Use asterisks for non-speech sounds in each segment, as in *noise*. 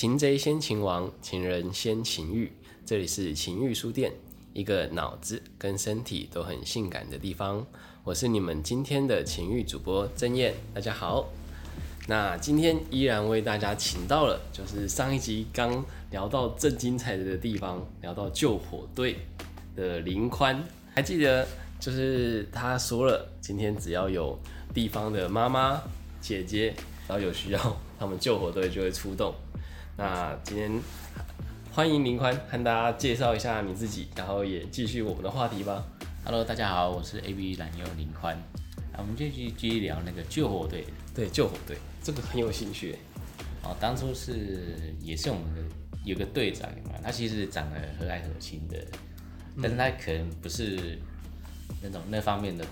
擒贼先擒王，情人先情欲。这里是情欲书店，一个脑子跟身体都很性感的地方。我是你们今天的情欲主播曾燕，大家好。那今天依然为大家请到了，就是上一集刚聊到正精彩的地方，聊到救火队的林宽，还记得就是他说了，今天只要有地方的妈妈、姐姐，然后有需要，他们救火队就会出动。那今天欢迎林宽和大家介绍一下你自己，然后也继续我们的话题吧。Hello，大家好，我是 A B 蓝优林宽。啊，我们继续继续聊那个救火队。对，救火队这个很有兴趣。哦，当初是也是我们的有个队长嘛，他其实长得和蔼可亲的，但是他可能不是那种那方面的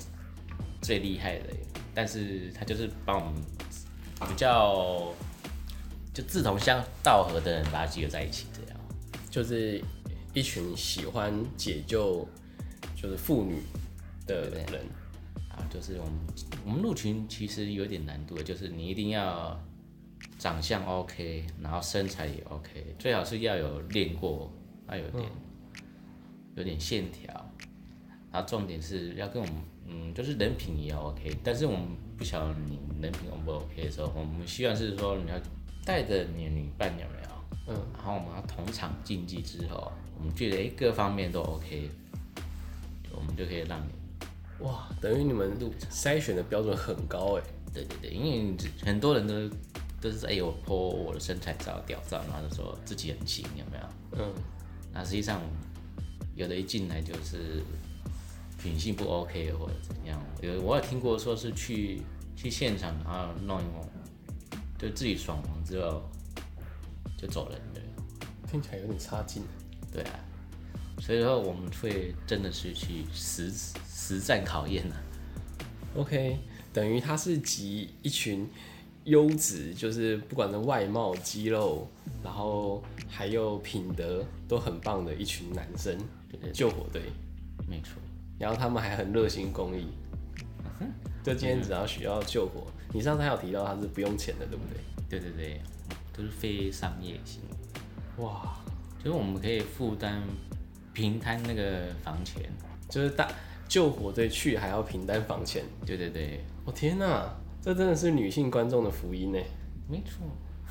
最厉害的，但是他就是帮我们比较就志同相道合的人把他集合在一起，这样。就是一群喜欢解救就是妇女的对人。啊，就是我们我们入群其实有点难度的，就是你一定要长相 OK，然后身材也 OK，最好是要有练过，要有点、有点线条，然后重点是要跟我们嗯，就是人品也要 OK，但是我们不晓得你人品 O 不 OK 的时候，我们希望是说你要带着你的女伴有没有？嗯，然后我们要同场竞技之后，我们觉得哎各方面都 OK，我们就可以让你哇，等于你们筛选的标准很高哎。对对对，因为很多人都都是说哎、我 po 我的身材照、屌照，然后就说自己很行，有没有？嗯，那实际上有的一进来就是品性不 OK 或者怎样。有我有听过说是去去现场，然后弄一弄，就自己爽完之后就走人了。听起来有点差劲。对啊，所以说我们会真的是去实实战考验啊。OK，等于他是集一群优质，就是不管是外貌、肌肉，然后还有品德都很棒的一群男生，对对救火队。没错，然后他们还很热心公益，就今天只要需要救火，你上次还有提到他是不用钱的，对不对？对对对，都是非商业性。哇，就是我们可以负担平摊那个房钱。就是大救火队去还要平摊房钱，对对对，我、天哪，这真的是女性观众的福音呢！没错。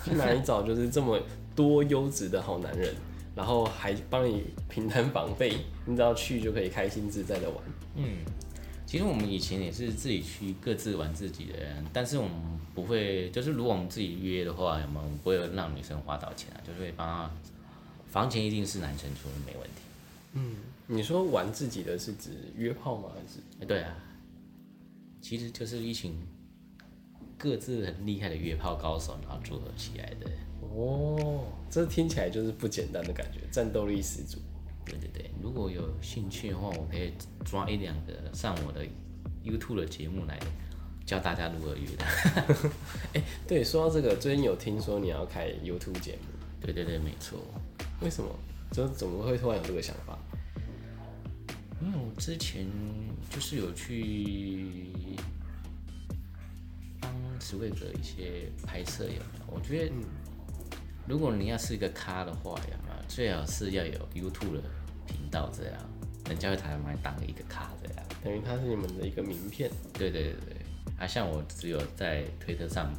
去哪里找就是这么多优质的好男人，然后还帮你平摊房费，你只要去就可以开心自在的玩。嗯，其实我们以前也是自己去各自玩自己的，但是我们不会，就是如果我们自己约的话，我们不会让女生花到钱啊，就是会帮她房钱一定是男生出，没问题。嗯你说玩自己的是指约炮吗？还是？哎，对啊，其实就是一群各自很厉害的约炮高手，然后组合起来的。哦，这听起来就是不简单的感觉，战斗力十足。对对对，如果有兴趣的话，我可以抓一两个上我的 YouTube 的节目来教大家如何约的。*laughs* 对，说到这个，最近有听说你要开 YouTube 节目，对对对，没错。为什么？就是怎么会突然有这个想法？因为我之前就是有去帮史卫格一些拍摄，有没有？我觉得，如果你要是一个咖的话，有没有？最好是要有 YouTube 的频道，这样人家会把你当一个卡这样。等于它是你们的一个名片。对对对对，啊，像我只有在推特上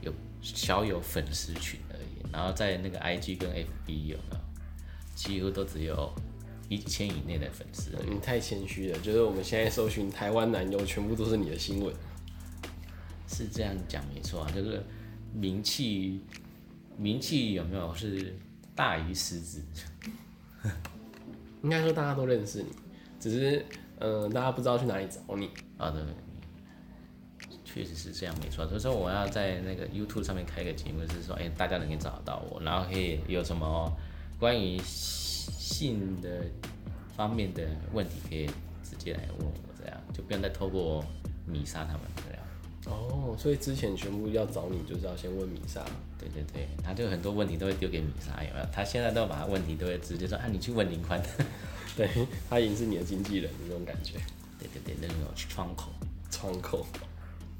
有小有粉丝群而已，然后在那个 IG 跟 FB 有没有？几乎都只有一千以内的粉丝。你太谦虚了，就是我们现在搜寻台湾男优，全部都是你的新闻。是这样讲没错啊，就是名气名气有没有是大于实质？应该说大家都认识你，只是呃大家不知道去哪里找你。啊，对，确实是这样没错。所以说我要在那个 YouTube 上面开个节目，是说，哎、大家能够找得到我，然后可以有什么关于性的方面的问题，可以直接来问我，这样就不用再透过米莎他们这样。哦，所以之前全部要找你，就是要先问米莎。对对对，他就很多问题都会丢给米莎，有没有？他现在都把问题都会直接说，啊，你去问林宽。*laughs* 对，他已经是你的经纪人的那种感觉。对对对，那种窗口。窗口。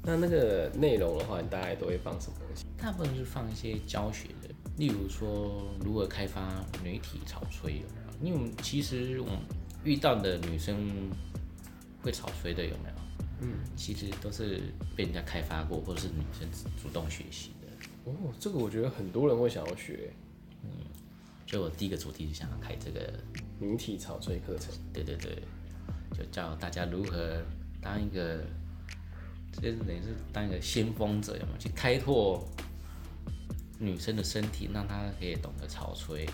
那那个内容的话，你大概都会放什么东西？大部分是放一些教学的，例如说如何开发女体潮吹有没有？因为我们其实我们遇到的女生会潮吹的有没有？嗯，其实都是被人家开发过，或者是女生主动学习的。哦，这个我觉得很多人会想要学所以我第一个主题就想要开这个，女体草吹课程。对对对，就教大家如何当一个，这是等于是当一个先锋者，有没有去开拓女生的身体，让她可以懂得潮吹，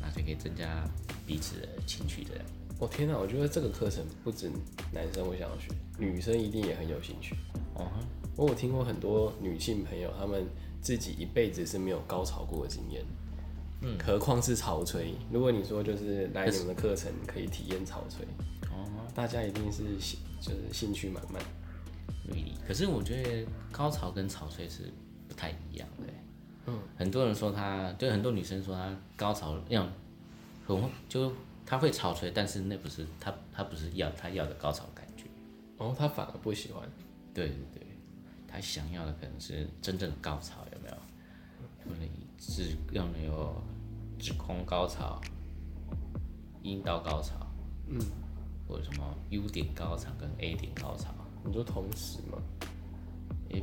那就可以增加彼此的情趣这样。我、天哪，我觉得这个课程不止男生会想要学，女生一定也很有兴趣。哦哼，我有听过很多女性朋友，她们自己一辈子是没有高潮过的经验，嗯，何况是潮吹。如果你说就是来你们的课程可以体验潮吹，哦大家一定是兴就是兴趣满满。，really。可是我觉得高潮跟潮吹是不太一样的欸。嗯，很多人说他，就很多女生说她高潮那种很就她会潮吹，但是那不是他他不是要他要的高潮感觉。然后她反而不喜欢，对对对，他想要的可能是真正的高潮，有没有？可能只用的有指空高潮、阴道高潮，嗯，或者什么 U 点高潮跟 A 点高潮。你说同时吗？嗯，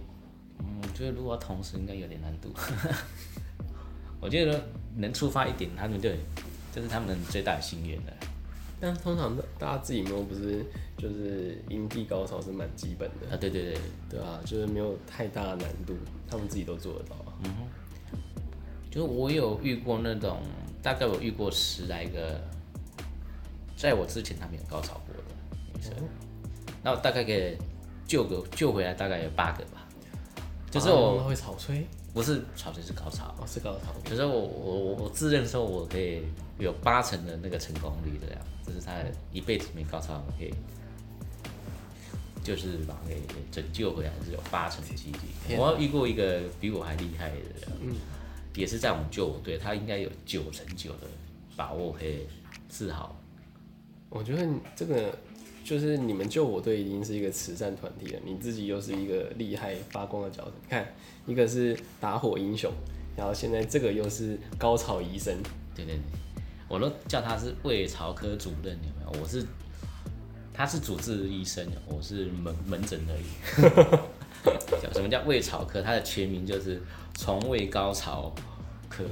我觉得如果要同时应该有点难度。*laughs* 我觉得能触发一点，他们就这是他们最大的心愿了。但通常大家自己摸不是就是阴蒂高潮是蛮基本的，啊，对对对，对啊，就是没有太大的难度，他们自己都做得到啊。就是我有遇过那种，大概我遇过十来个，在我之前他们有高潮过的女生，那我大概给救个救回来，大概有八个吧。就是我啊会草吹，不是潮水是高潮，哦是高潮，可是我我我我自认说我可以有八成的那个成功率的呀，这是他一辈子没高潮，我可以就是把它给拯救回来，是有八成的几率。天我遇过一个比我还厉害的人，嗯，也是在我们救我队，他应该有九成九的把握可以治好。我觉得这个就是你们救火队已经是一个慈善团体了，你自己又是一个厉害发光的角色。你看，一个是打火英雄，然后现在这个又是高潮医生，对对对，我都叫他是胃潮科主任，有没有？我是他是主治医生，我是门门诊而已。叫 *laughs* 什么叫胃潮科？它的全名就是床位高潮科。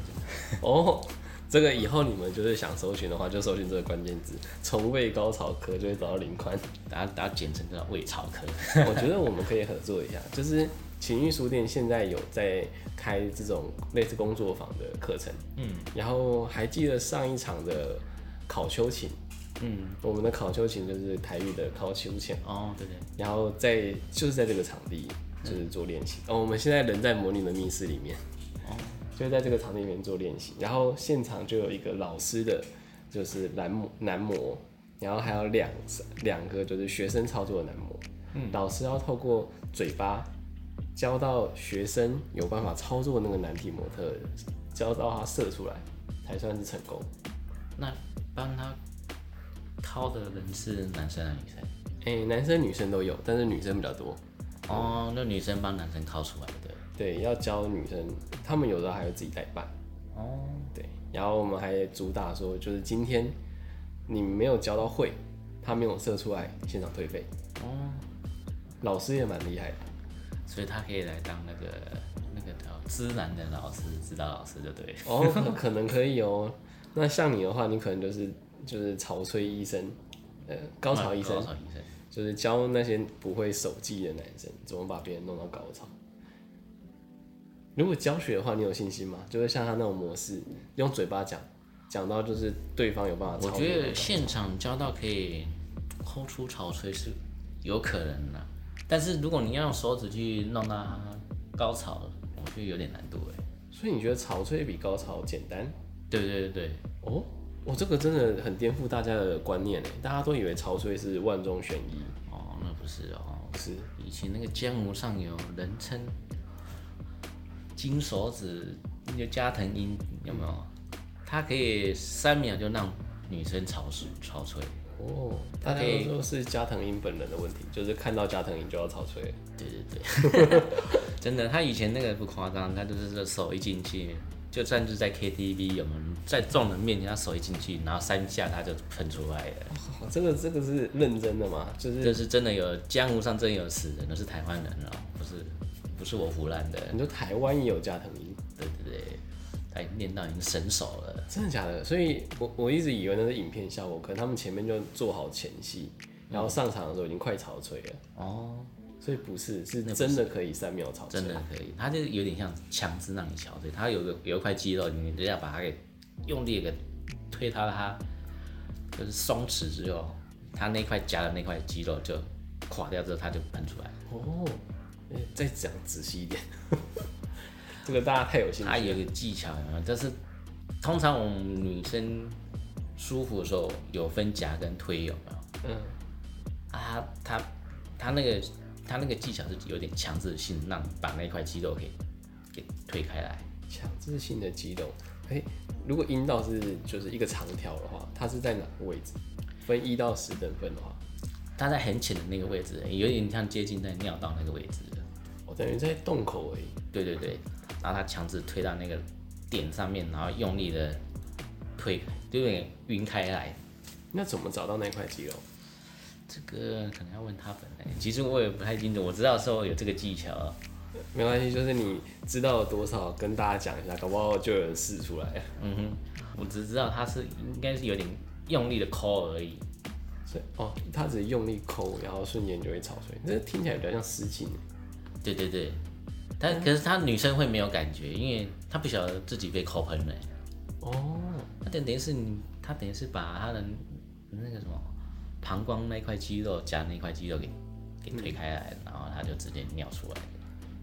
哦，这个以后你们就是想搜寻的话，就搜寻这个关键字“从胃高潮科”，就会找到林宽。大家大家简称叫胃潮科。*laughs* 我觉得我们可以合作一下，就是情欲书店现在有在开这种类似工作坊的课程，嗯然后还记得上一场的考秋琴，嗯，我们的考秋琴就是台语的考秋琴，哦对对，然后在就是在这个场地就是做练习。哦，我们现在人在模拟的密室里面，哦就在这个场地里面做练习，然后现场就有一个老师的，就是男模男模，然后还有两两个就是学生操作的男模，嗯老师要透过嘴巴教到学生有办法操作那个男体模特，教到他射出来才算是成功。那帮他掏的人是男生还是女生？哎、男生女生都有，但是女生比较多。哦，那女生帮男生掏出来的。对，要教女生，他们有时候还会自己代办。哦，对，然后我们还主打说，就是今天你没有教到会，他没有射出来，现场退费。哦，老师也蛮厉害的，所以他可以来当那个那个叫知男的老师，指导老师就对了。哦，可可能可以哦。那像你的话，你可能就是就是潮吹医生，呃，高潮医生高，潮医生。就是教那些不会手技的男生怎么把别人弄到高潮。如果教学的话，你有信心吗？就是像他那种模式，用嘴巴讲，讲到就是对方有办法我。觉得现场教到可以抠出潮吹是有可能的，但是如果你要用手指去弄到它高潮，我觉得有点难度哎。所以你觉得潮吹比高潮简单？对对对对，哦，我这个真的很颠覆大家的观念诶，大家都以为潮吹是万中选一，哦，那不是哦，不是？以前那个江湖上有人称金手指，那个加藤鹰有没有？他可以三秒就让女生潮水潮吹，哦，他可以说是加藤鹰本人的问题，就是看到加藤鹰就要潮吹。对对对，*laughs* 真的，他以前那个不夸张，他就是手一进去，就算是在 KTV 有没有在众人面前，他手一进去，然后三下他就喷出来了。哦这个这个是认真的吗？就是这是真的有江湖上真有死人，都是台湾人哦，不是不是我胡乱的。你说台湾也有加藤鹰，对对对，他已经练到已经神手了。真的假的？所以我我一直以为那是影片效果，可能他们前面就做好前戏，然后上场的时候已经快潮吹了。哦，所以不是，是真的可以三秒潮吹。真的可以，他就有点像强制让你憔悴，他有个有一块肌肉，你只要把它给用力地给推它，它就是松弛之后，它那块夹的那块肌肉就垮掉之后，它就喷出来。哦，欸再讲仔细一点，*laughs* 这个大家太有兴趣了。它有一个技巧，有没有？就是通常我们女生舒服的时候有分夹跟推，有没有？嗯，啊，他他那个他那个技巧是有点强制性，让你把那块肌肉给给推开来。强制性的肌肉。哎、如果阴道是就是一个长条的话，它是在哪个位置？分一到十等分的话，它在很浅的那个位置，有点像接近在尿道那个位置。我等于在洞口而已。对对对，然后他强制推到那个点上面，然后用力的推，就有点晕开来。那怎么找到那块肌肉？这个可能要问他本人，其实我也不太清楚。我知道说有这个技巧，没关系，就是你知道了多少，跟大家讲一下，搞不好就有人试出来。嗯哼，我只知道他是应该是有点用力的抠而已。所以哦，他只是用力抠，然后瞬间就会潮吹。这听起来比较像失禁。对对对，但可是他女生会没有感觉，因为她不晓得自己被抠喷了。哦，那等等于是你，他等于是把他的那个什么膀胱那块肌肉夹那块肌肉给给推开来，然后他就直接尿出来了。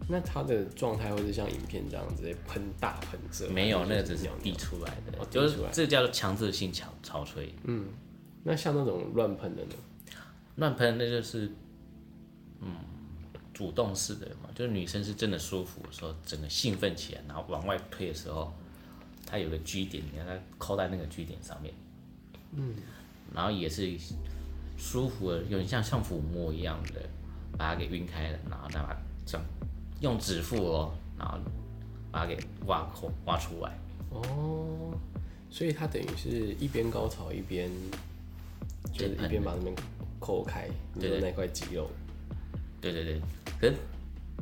那他的状态会是像影片这样直接喷大喷射？没有，那个只是。滴出来的，哦就是这个叫做强制性潮潮吹。嗯，那像那种乱喷的呢？乱喷那就是，嗯，主动式的嘛，就是女生是真的舒服的时候，整个兴奋起来，然后往外推的时候，它有个 G 点，你看它扣在那个 G 点上面，嗯，然后也是舒服的，有点像像抚摸一样的，把它给晕开了，然后再把它这样用指腹哦，然后把它给挖空挖出来，哦，所以它等于是一边高潮一边，就是一边把那边扣开，你对对那块肌肉。对对对，可是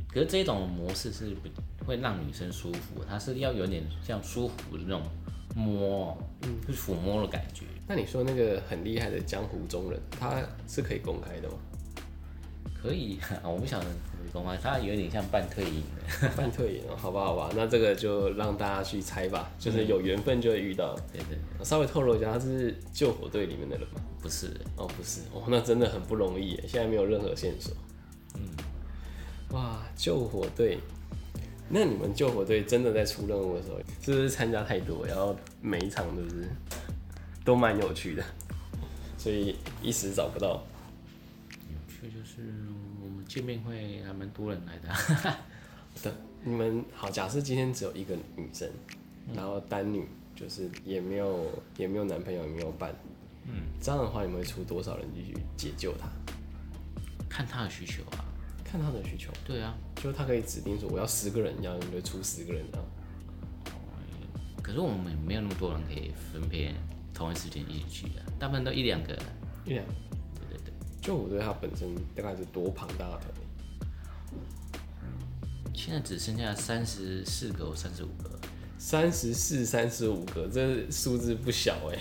可是这种模式是不会让女生舒服，它是要有点像舒服的那种摸，嗯，就是抚摸的感觉。那你说那个很厉害的江湖中人，他是可以公开的吗？可以，*laughs* 我不晓得公开，它有点像半退隐的。*laughs* 半退隐哦，好吧，好吧，那这个就让大家去猜吧，就是有缘分就会遇到。对对，对稍微透露一下，他是救火队里面的人吗？不是，哦，不是，哦，那真的很不容易耶，现在没有任何线索。嗯，哇，救火队，那你们救火队真的在出任务的时候，是不是参加太多，然后每一场都是都蛮有趣的，所以一时找不到。就是我们见面会还蛮多人来的。*laughs* 对，你们好，假设今天只有一个女生，然后单女，就是也没有也没有男朋友，也没有伴，嗯，这样的话，你们会出多少人继续解救她？看她的需求啊。看她的需求，对啊，就是她可以指定说我要十个人，然后你就出十个人这样。可是我们没有那么多人可以分配同一时间一起去的，大部分都一两个。一两，对对对。它本身大概是多庞大的？现在只剩下三十四个或三十五个，三十四、三十五个，这数字不小哎。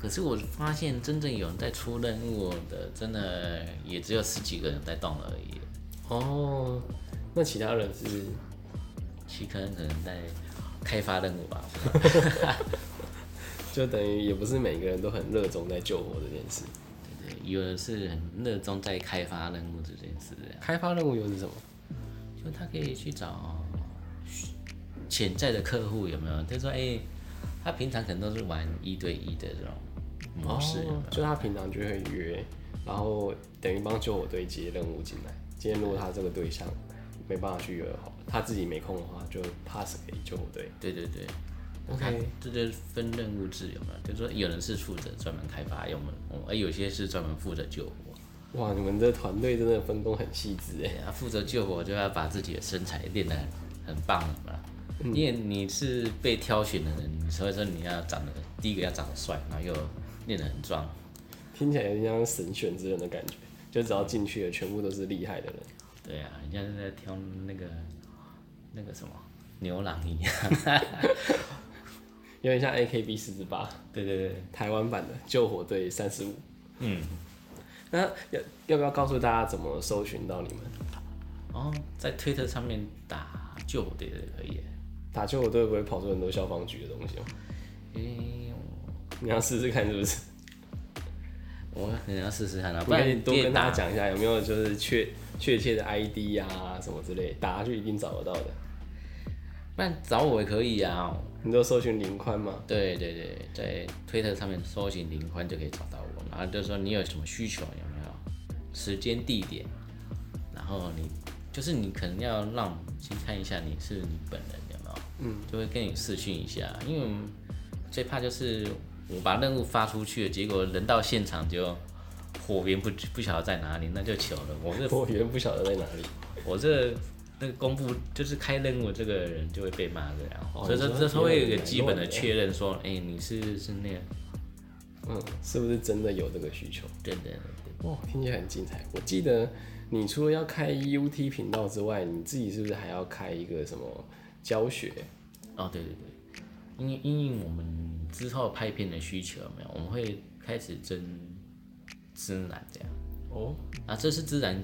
可是我发现真正有人在出任务的，真的也只有十几个人在动而已，哦，那其他人是其他人可能在开发任务吧。*laughs* 就等于也不是每个人都很热衷在救火这件事。有的是很热衷在开发任务这件事，开发任务又是什么？就他可以去找潜在的客户有没有？他说，哎、他平常可能都是玩一对一的这种模式有有哦，就他平常就会约，然后等于帮救火队接任务进来。今天如果他这个对象没办法去约好，他自己没空的话，就 pass 给救火队。对对对，OK，这就是分任务制有没有？就是说有人是负责专门开发用的，而有些是专门负责救火。哇，你们这团队真的分工很细致哎。负责救火就要把自己的身材练得很很棒嘛。因为你是被挑选的人，所以说你要长得第一个要长得帅，然后又练得很壮。听起来有点像神选之人的感觉，就只要进去了，全部都是厉害的人。对啊，人家是在挑那个那个什么牛郎一样。*laughs* 有点像 AKB 四十八，对对对，台湾版的救火队三十五。嗯，那要要不要告诉大家怎么搜寻到你们？哦，在推特上面打救火队的可以。打救火队不会跑出很多消防局的东西吗？诶、你要试试看是不是？我可能要试试看啊，不然多跟大家讲一下，有没有就是确确切的 ID 啊什么之类，打下去一定找得到的。不然找我也可以啊。你都搜寻林宽吗？对对对，在推特上面搜寻林宽就可以找到我，然后就说你有什么需求有没有，时间地点，然后你就是你可能要让我们先看一下你是你本人有没有，嗯，就会跟你视讯一下，因为我们最怕就是我把任务发出去了，结果人到现场就火源不不晓得在哪里，那就糗了。我这火源不晓得在哪里。我这那个公布就是开任务这个人就会被骂这样，哦所以说这时候会有一个基本的确认说，哎、你是是那样，嗯，是不是真的有这个需求？对对对哇，听起来很精彩。我记得你除了要开 UT 频道之外，你自己是不是还要开一个什么教学？哦对对对，因为因应我们之后拍片的需求有没有，我们会开始征知男这样，哦，啊，这是自然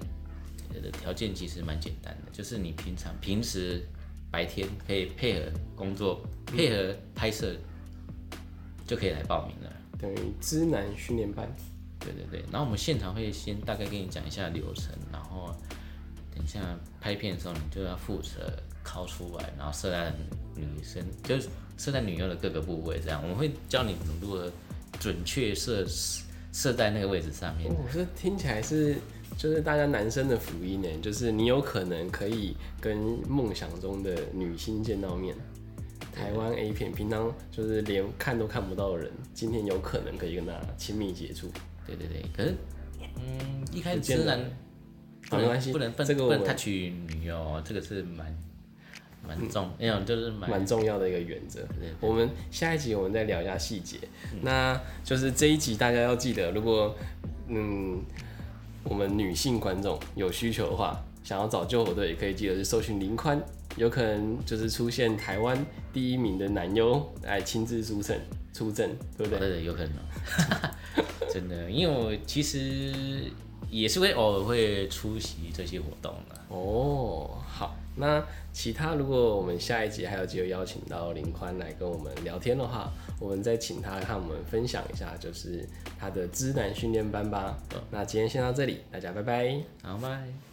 的条件其实蛮简单的，就是你平常平时白天可以配合工作配合拍摄，就可以来报名了。等于知男训练班。对对对，然后我们现场会先大概跟你讲一下流程，然后等一下拍片的时候，你就要负责拷出来，然后射在女生，就是射在女优的各个部位，这样我们会教你如何准确射射在那个位置上面。哦，这听起来是就是大家男生的福音呢，就是你有可能可以跟梦想中的女星见到面。台湾 A 片平常就是连看都看不到的人，今天有可能可以跟他亲密接触。对对对，可是嗯，一开始不见得自然不好没关系能不能不能不能这个我们 touch 女哦，这个是蛮蛮重，那种就是蛮蛮重要的一个原则。我们下一集我们再聊一下细节。那就是这一集大家要记得，如果嗯我们女性观众有需求的话，想要找救火队，也可以记得是搜寻林宽，有可能就是出现台湾第一名的男优来亲自出阵出阵，对不对？对对，有可能哦，*laughs* 真的，因为我其实也是会偶尔会出席这些活动的。哦，好，那其他如果我们下一集还有机会邀请到林宽来跟我们聊天的话，我们再请他和我们分享一下，就是他的知难训练班吧。那今天先到这里，大家拜拜。好，拜。